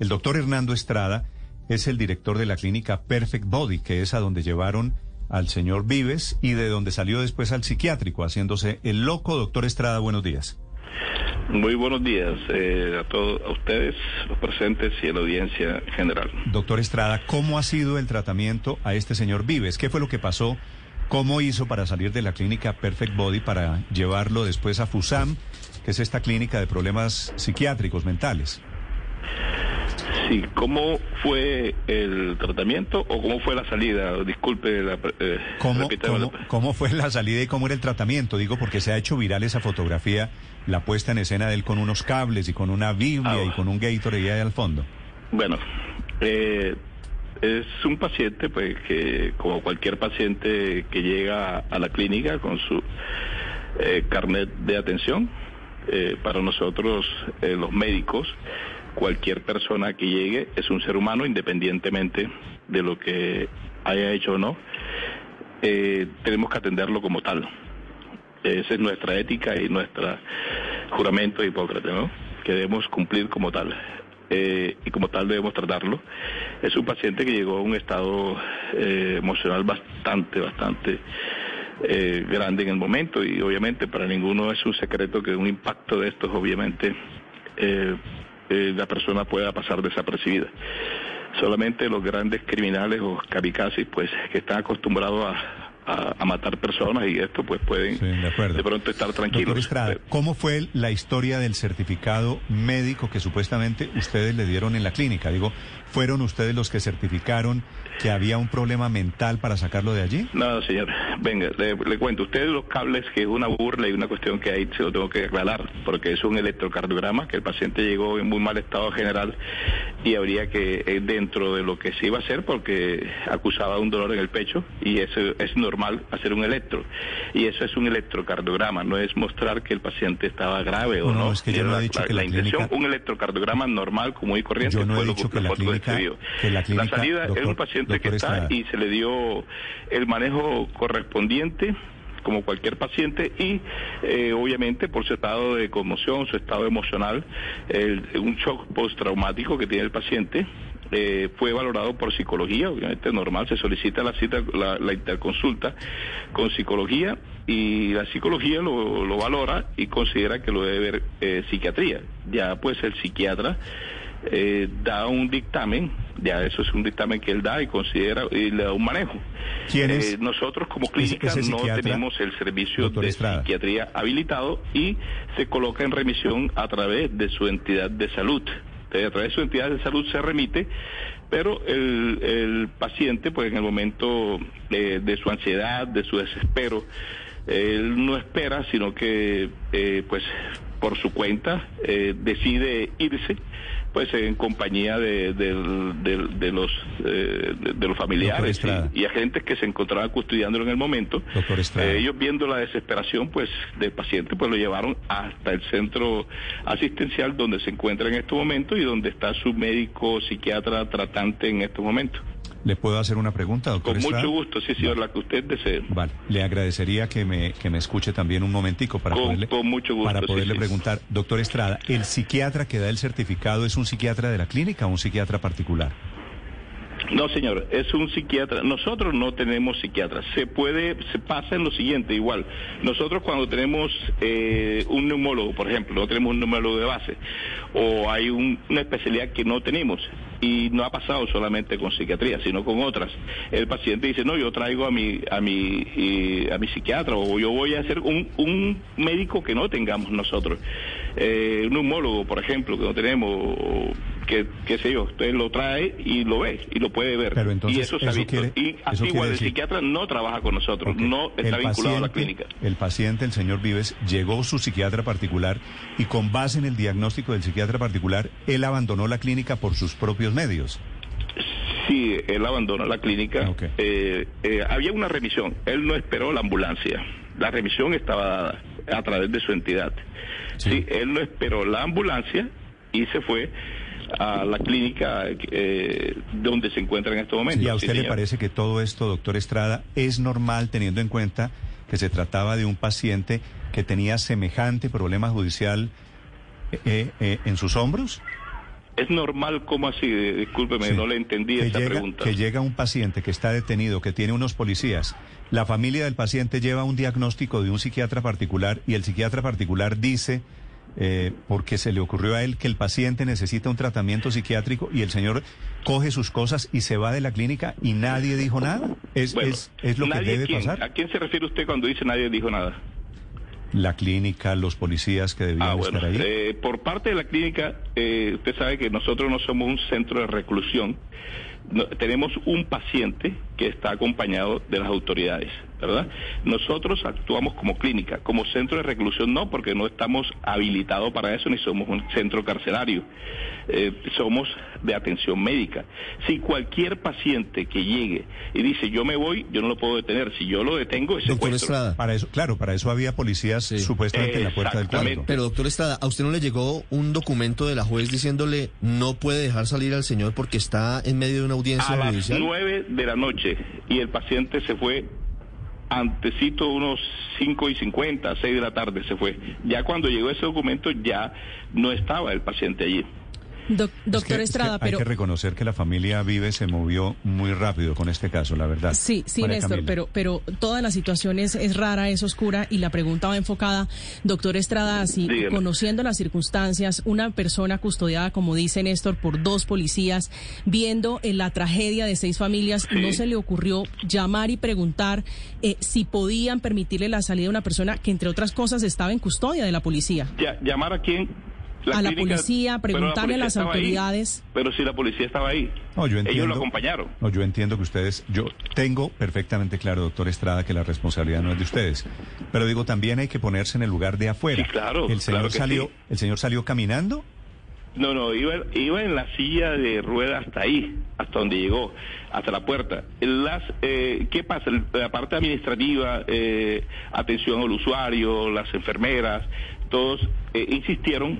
El doctor Hernando Estrada es el director de la clínica Perfect Body, que es a donde llevaron al señor Vives y de donde salió después al psiquiátrico, haciéndose el loco. Doctor Estrada, buenos días. Muy buenos días eh, a todos a ustedes, los presentes y a la audiencia general. Doctor Estrada, ¿cómo ha sido el tratamiento a este señor Vives? ¿Qué fue lo que pasó? ¿Cómo hizo para salir de la clínica Perfect Body para llevarlo después a FUSAM, que es esta clínica de problemas psiquiátricos mentales? Sí, ¿cómo fue el tratamiento o cómo fue la salida? Disculpe la... Eh, ¿Cómo, cómo, fue la salida y cómo era el tratamiento? Digo, porque se ha hecho viral esa fotografía, la puesta en escena de él con unos cables y con una Biblia y ah. con un Gatorade ahí al fondo. Bueno, eh, es un paciente pues que, como cualquier paciente que llega a la clínica con su eh, carnet de atención, eh, para nosotros los médicos, cualquier persona que llegue es un ser humano independientemente de lo que haya hecho o no. Eh, tenemos que atenderlo como tal. Esa es nuestra ética y nuestro juramento de ¿no? Que debemos cumplir como tal. Eh, y como tal debemos tratarlo. Es un paciente que llegó a un estado eh, emocional bastante, bastante grande en el momento y obviamente para ninguno es un secreto que un impacto de estos obviamente eh, la persona pueda pasar desapercibida. Solamente los grandes criminales o kamikazes, pues, que están acostumbrados a, a, matar personas y esto pues pueden de, pronto estar tranquilos. ¿cómo fue la historia del certificado médico que supuestamente ustedes le dieron en la clínica? Digo, ¿fueron ustedes los que certificaron que había un problema mental para sacarlo de allí? No, señor. Venga, le, cuento. Ustedes los cables, que es una burla y una cuestión que ahí se lo tengo que aclarar, porque es un electrocardiograma, que el paciente llegó en muy mal estado general y habría que, eh, dentro de lo que se iba a hacer, porque acusaba un dolor en el pecho, y eso es normal hacer un electro. Y eso es un electrocardiograma, no es mostrar que el paciente estaba grave o no. no es que yo no he dicho que la, intención, un electrocardiograma normal, común y corriente, yo no he dicho que, la clínica, que la clínica, La salida es un paciente que está y se le dio el manejo correspondiente como cualquier paciente y eh, obviamente por su estado de conmoción, su estado emocional, un shock postraumático que tiene el paciente, eh, fue valorado por psicología, obviamente normal, se solicita la cita, la, interconsulta con psicología y la psicología lo, valora y considera que lo debe ver eh, psiquiatría. Ya pues el psiquiatra eh, da un dictamen, ya eso es un dictamen que él da y considera y le da un manejo. Eh, nosotros como clínica no tenemos el servicio de psiquiatría habilitado y se coloca en remisión a través de su entidad de salud. A través de su entidad de salud se remite pero el, el paciente, pues en el momento eh, de su ansiedad, de su desespero, él no espera, sino que, pues, por su cuenta, decide irse pues en compañía de, de, los eh, de, los familiares y, agentes que se encontraban custodiándolo en el momento. Eh, ellos viendo la desesperación pues del paciente pues lo llevaron hasta el centro asistencial donde se encuentra en este momento y donde está su médico psiquiatra tratante en estos momentos. ¿Le puedo hacer una pregunta, doctor? Con mucho gusto, sí, señor, la que usted desee. Vale, le agradecería que me, que me escuche también un momentico para poderle, para poderle preguntar. Doctor Estrada, ¿el psiquiatra que da el certificado es un psiquiatra de la clínica o un psiquiatra particular? No, señor, es un psiquiatra. Nosotros no tenemos psiquiatras. Se puede, se pasa en lo siguiente, igual. Nosotros cuando tenemos eh, un neumólogo, por ejemplo, no tenemos un neumólogo de base, o hay una especialidad que no tenemos, y no ha pasado solamente con psiquiatría, sino con otras. El paciente dice, no, yo traigo a mi, a mi, a mi psiquiatra, o yo voy a hacer un, un médico que no tengamos nosotros. Eh, un neumólogo, por ejemplo, que no tenemos, que, qué sé yo, usted lo trae y lo ve y lo puede ver. y eso se ha visto. y así igual el psiquiatra no trabaja con nosotros, no está vinculado a la clínica. El paciente, el señor Vives, llegó su psiquiatra particular y con base en el diagnóstico del psiquiatra particular, él abandonó la clínica por sus propios medios. Sí, él abandonó la clínica. Eh, eh, había una remisión. Él no esperó la ambulancia. La remisión estaba dada a través de su entidad. sí él no esperó la ambulancia y se fue a la clínica eh, donde se encuentra en este momento. ¿Y a usted le parece que todo esto, doctor Estrada, es normal teniendo en cuenta que se trataba de un paciente que tenía semejante problema judicial eh, eh, en sus hombros? Es normal, ¿cómo así? Discúlpeme, no le entendí esa pregunta. Que llega un paciente que está detenido, que tiene unos policías. La familia del paciente lleva un diagnóstico de un psiquiatra particular y el psiquiatra particular dice, eh, porque se le ocurrió a él que el paciente necesita un tratamiento psiquiátrico y el señor coge sus cosas y se va de la clínica y nadie dijo nada. ¿Es, es, lo que debe pasar? ¿A quién se refiere usted cuando dice nadie dijo nada? la clínica, los policías que debían ah, estar ahí? Eh, por parte de la clínica, eh, usted sabe que nosotros no somos un centro de reclusión. tenemos un paciente que está acompañado de las autoridades. ¿verdad? Nosotros actuamos como clínica, como centro de reclusión no, porque no estamos habilitados para eso ni somos un centro carcelario. Eh, somos de atención médica. Si cualquier paciente que llegue y dice yo me voy, yo no lo puedo detener. Si yo lo detengo, es doctor Estrada, para eso, claro, para eso había policías supuestamente en la puerta del cuarto. Pero doctor Estrada, ¿a usted no le llegó un documento de la juez diciéndole no puede dejar salir al señor porque está en medio de una audiencia a las nueve de la noche y el paciente se fue antecito unos 5 y 50, 6 de la tarde se fue. Ya cuando llegó ese documento ya no estaba el paciente allí doctor Estrada, pero... Hay que reconocer que la familia Vive se movió muy rápido con este caso, la verdad. Sí, sí, Néstor, pero, pero toda la situación es, rara, es oscura y la pregunta va enfocada, doctor Estrada, si conociendo las circunstancias, una persona custodiada, como dice Néstor, por dos policías, viendo en la tragedia de seis familias, ¿no se le ocurrió llamar y preguntar eh, si podían permitirle la salida de una persona que, entre otras cosas, estaba en custodia de la policía? Ya, ¿Llamar a quién? A la policía, preguntarle a las autoridades. pero si la policía estaba ahí, ellos lo acompañaron. No, yo entiendo que ustedes, yo tengo perfectamente claro, doctor Estrada, que la responsabilidad no es de ustedes. Pero digo, también hay que ponerse en el lugar de afuera. Sí, claro. El señor salió, el señor salió caminando. No, no, iba, iba en la silla de ruedas hasta ahí, hasta donde llegó, hasta la puerta. Las, eh, ¿Qué pasa? La parte administrativa, eh, atención al usuario, las enfermeras, todos eh, insistieron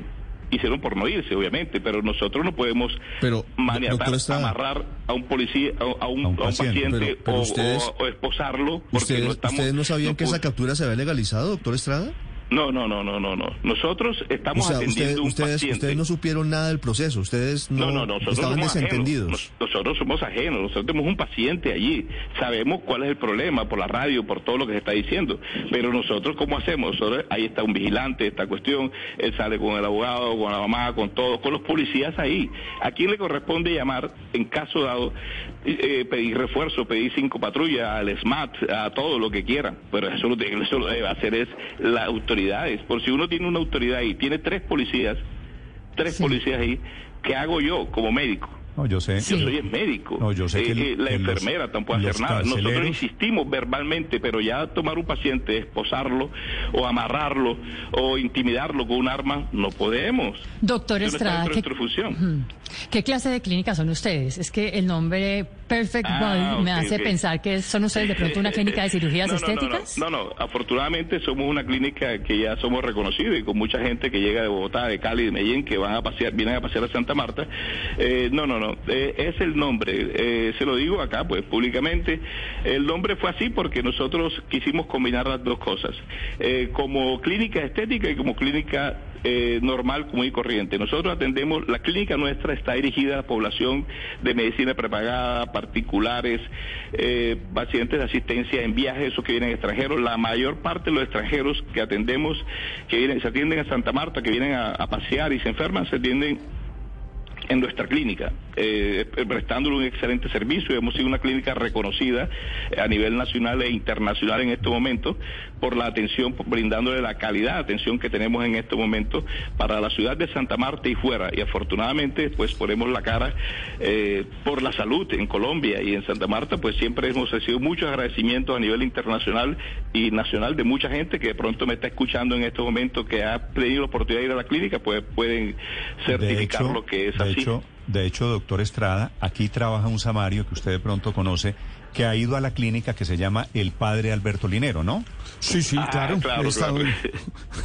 hicieron por no irse, obviamente, pero nosotros no podemos pero, amarrar a un policía, a, un, paciente, o, esposarlo. Porque no estamos, ¿Ustedes no sabían que esa captura se había legalizado, doctor Estrada? No, no, no, no, no, no. Nosotros estamos atendiendo un ustedes, paciente. Ustedes no supieron nada del proceso, ustedes no, no, no nosotros estaban desentendidos. nosotros somos ajenos, nosotros tenemos un paciente allí, sabemos cuál es el problema por la radio, por todo lo que se está diciendo, pero nosotros cómo hacemos, ahí está un vigilante, esta cuestión, él sale con el abogado, con la mamá, con todo, con los policías ahí. ¿A quién le corresponde llamar en caso dado, eh, pedir refuerzo, pedir cinco patrullas, al SMAT, a todo lo que quieran? Pero eso lo, eso lo debe hacer es la autoridad autoridades. Por si uno tiene una autoridad y tiene tres policías, tres policías ahí, ¿qué hago yo como médico? No, yo sé. Yo soy el médico. No, yo sé que eh, la enfermera tampoco hacer nada. Nosotros insistimos verbalmente, pero ya tomar un paciente, esposarlo o amarrarlo o intimidarlo con un arma, no podemos. Doctor Estrada, ¿qué, ¿qué clase de clínica son ustedes? Es que el nombre Perfect ah, Body me hace pensar que son ustedes de pronto una clínica de cirugías estéticas. No no, afortunadamente somos una clínica que ya somos reconocidos y con mucha gente que llega de Bogotá, de Cali, de Medellín, que van a pasear, vienen a pasear a Santa Marta. Eh, no, no, no. Eh, es el nombre, eh, se lo digo acá pues públicamente, el nombre fue así porque nosotros quisimos combinar las dos cosas, eh, como clínica estética y como clínica normal, común y corriente. Nosotros atendemos, la clínica nuestra está dirigida a la población de medicina prepagada, particulares, pacientes de asistencia en viajes, esos que vienen extranjeros, la mayor parte de los extranjeros que atendemos, que vienen, se atienden a Santa Marta, que vienen a pasear y se enferman, se atienden en nuestra clínica, eh, prestándole un excelente servicio. Hemos sido una clínica reconocida eh, a nivel nacional e internacional en este momento por la atención, brindándole la calidad de atención que tenemos en este momento para la ciudad de Santa Marta y fuera. Y afortunadamente, pues ponemos la cara eh, por la salud en Colombia y en Santa Marta, pues siempre hemos recibido muchos agradecimientos a nivel internacional y nacional de mucha gente que de pronto me está escuchando en este momento que ha tenido la oportunidad de ir a la clínica, pues pueden certificar lo que es así de hecho, doctor Estrada, aquí trabaja un samario que usted de pronto conoce que ha ido a la clínica que se llama El Padre Alberto Linero, ¿no? Sí, sí, Ah, claro. claro, claro.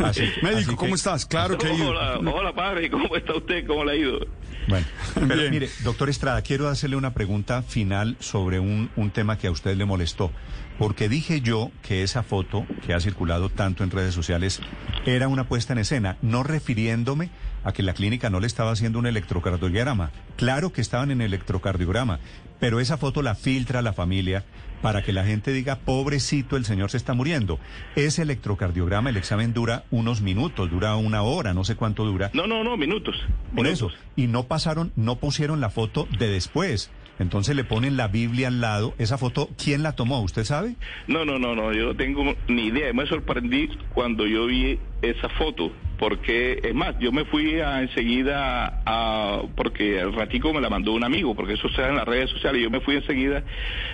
Así- Médico, así que- ¿cómo estás? Claro que. Hola, hola padre, ¿cómo está usted? ¿Cómo le ha ido? Bueno, pero mire, doctor Estrada, quiero hacerle una pregunta final sobre un, un tema que a usted le molestó. Porque dije yo que esa foto que ha circulado tanto en redes sociales era una puesta en escena, no refiriéndome a que la clínica no le estaba haciendo un electrocardiograma. Claro que estaban en electrocardiograma, pero esa foto la filtra la familia para que la gente diga, pobrecito, el señor se está muriendo. Ese electrocardiograma, el examen dura unos minutos, dura una hora, no sé cuánto dura. No, no, no, minutos. Por minutos. eso. Y no pasaron, no pusieron la foto de después. Entonces le ponen la Biblia al lado. Esa foto, ¿quién la tomó? ¿Usted sabe? No, no, no, no, yo no tengo ni idea. Me sorprendí cuando yo vi esa foto, porque es más, yo me fui a, enseguida a, porque el ratico me la mandó un amigo, porque eso se da en las redes sociales, yo me fui enseguida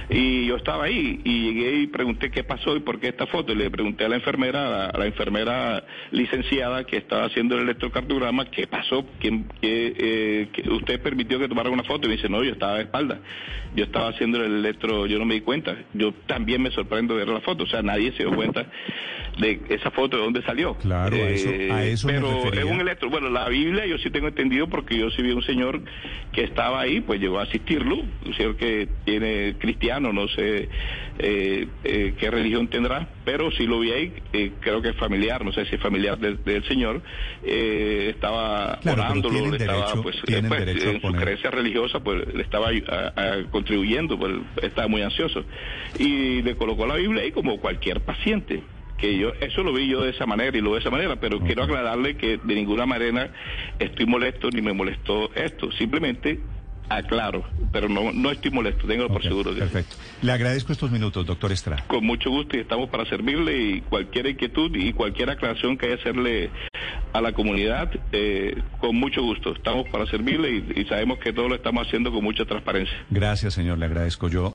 y yo estaba ahí y llegué y pregunté qué pasó y por qué esta foto, y le pregunté a la enfermera, a la, a la enfermera licenciada que estaba haciendo el electrocardiograma, qué pasó, ¿Quién, qué, eh, usted permitió que tomara una foto y me dice, no, yo estaba de espalda, yo estaba haciendo el electro, yo no me di cuenta, yo también me sorprendo de ver la foto, o sea, nadie se dio cuenta de esa foto de dónde salió. Eh, Claro, a eso- a eso Pero es un electro, bueno, la Biblia yo sí tengo entendido porque yo sí vi un señor que estaba ahí, pues llegó a asistirlo, un señor que tiene cristiano, no sé eh, eh, qué religión tendrá, pero sí lo vi ahí, eh, creo que es familiar, no sé si es familiar del, del señor, eh, estaba Claro, orándolo, le estaba, derecho- pues, pues, en su creencia religiosa, pues le estaba a- a- contribuyendo, pues estaba muy ansioso. Y le colocó la Biblia ahí como cualquier paciente que yo eso lo vi yo de esa manera y lo de esa manera pero quiero aclararle que de ninguna manera estoy molesto ni me molestó esto simplemente aclaro pero no no estoy molesto tengo por seguro Perfecto. Le agradezco estos minutos, doctor Estrada. con mucho gusto y estamos para servirle y cualquier inquietud y cualquier aclaración que haya hacerle a la comunidad eh, con mucho gusto estamos para servirle y, y sabemos que todo lo estamos haciendo con mucha transparencia Gracias, señor. Le agradezco yo.